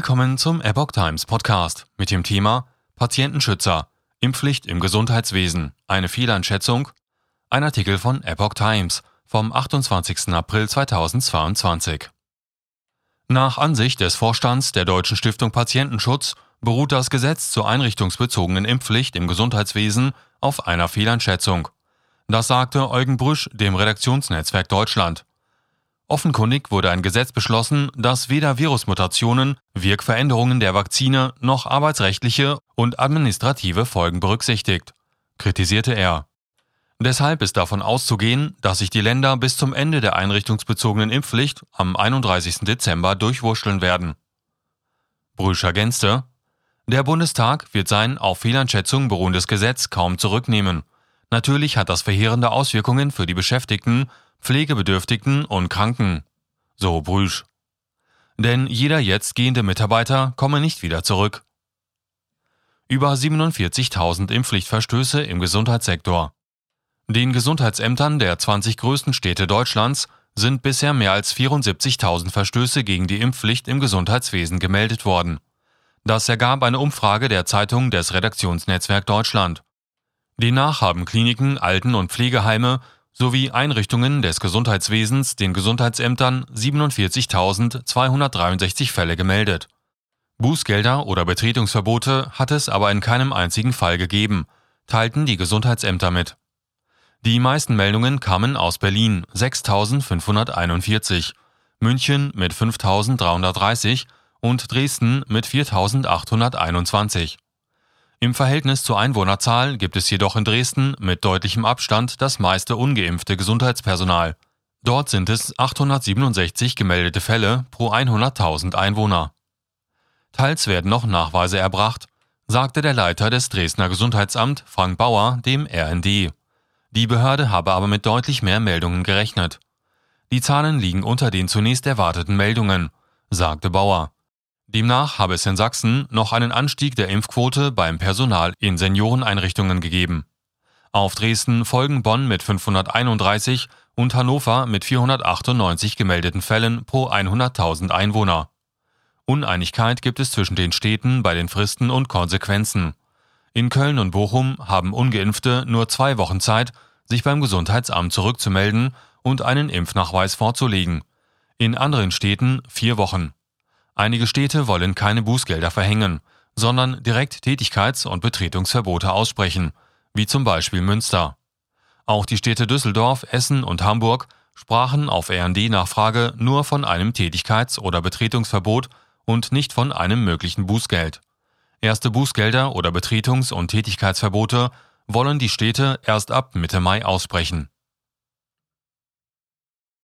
Willkommen zum Epoch Times Podcast mit dem Thema Patientenschützer, Impfpflicht im Gesundheitswesen, eine Fehleinschätzung. Ein Artikel von Epoch Times vom 28. April 2022. Nach Ansicht des Vorstands der Deutschen Stiftung Patientenschutz beruht das Gesetz zur einrichtungsbezogenen Impfpflicht im Gesundheitswesen auf einer Fehleinschätzung. Das sagte Eugen Brüsch dem Redaktionsnetzwerk Deutschland. Offenkundig wurde ein Gesetz beschlossen, das weder Virusmutationen, Wirkveränderungen der Vakzine noch arbeitsrechtliche und administrative Folgen berücksichtigt, kritisierte er. Deshalb ist davon auszugehen, dass sich die Länder bis zum Ende der einrichtungsbezogenen Impfpflicht am 31. Dezember durchwurschteln werden. Brüsch ergänzte, der Bundestag wird sein auf Fehleinschätzungen beruhendes Gesetz kaum zurücknehmen. Natürlich hat das verheerende Auswirkungen für die Beschäftigten Pflegebedürftigen und Kranken, so Brüsch. Denn jeder jetzt gehende Mitarbeiter komme nicht wieder zurück. Über 47.000 Impfpflichtverstöße im Gesundheitssektor. Den Gesundheitsämtern der 20 größten Städte Deutschlands sind bisher mehr als 74.000 Verstöße gegen die Impfpflicht im Gesundheitswesen gemeldet worden. Das ergab eine Umfrage der Zeitung des Redaktionsnetzwerk Deutschland. Demnach haben Kliniken, Alten- und Pflegeheime sowie Einrichtungen des Gesundheitswesens den Gesundheitsämtern 47.263 Fälle gemeldet. Bußgelder oder Betretungsverbote hat es aber in keinem einzigen Fall gegeben, teilten die Gesundheitsämter mit. Die meisten Meldungen kamen aus Berlin 6.541, München mit 5.330 und Dresden mit 4.821. Im Verhältnis zur Einwohnerzahl gibt es jedoch in Dresden mit deutlichem Abstand das meiste ungeimpfte Gesundheitspersonal. Dort sind es 867 gemeldete Fälle pro 100.000 Einwohner. Teils werden noch Nachweise erbracht, sagte der Leiter des Dresdner Gesundheitsamt Frank Bauer dem RND. Die Behörde habe aber mit deutlich mehr Meldungen gerechnet. Die Zahlen liegen unter den zunächst erwarteten Meldungen, sagte Bauer. Demnach habe es in Sachsen noch einen Anstieg der Impfquote beim Personal in Senioreneinrichtungen gegeben. Auf Dresden folgen Bonn mit 531 und Hannover mit 498 gemeldeten Fällen pro 100.000 Einwohner. Uneinigkeit gibt es zwischen den Städten bei den Fristen und Konsequenzen. In Köln und Bochum haben ungeimpfte nur zwei Wochen Zeit, sich beim Gesundheitsamt zurückzumelden und einen Impfnachweis vorzulegen. In anderen Städten vier Wochen. Einige Städte wollen keine Bußgelder verhängen, sondern direkt Tätigkeits- und Betretungsverbote aussprechen, wie zum Beispiel Münster. Auch die Städte Düsseldorf, Essen und Hamburg sprachen auf RD-Nachfrage nur von einem Tätigkeits- oder Betretungsverbot und nicht von einem möglichen Bußgeld. Erste Bußgelder oder Betretungs- und Tätigkeitsverbote wollen die Städte erst ab Mitte Mai aussprechen.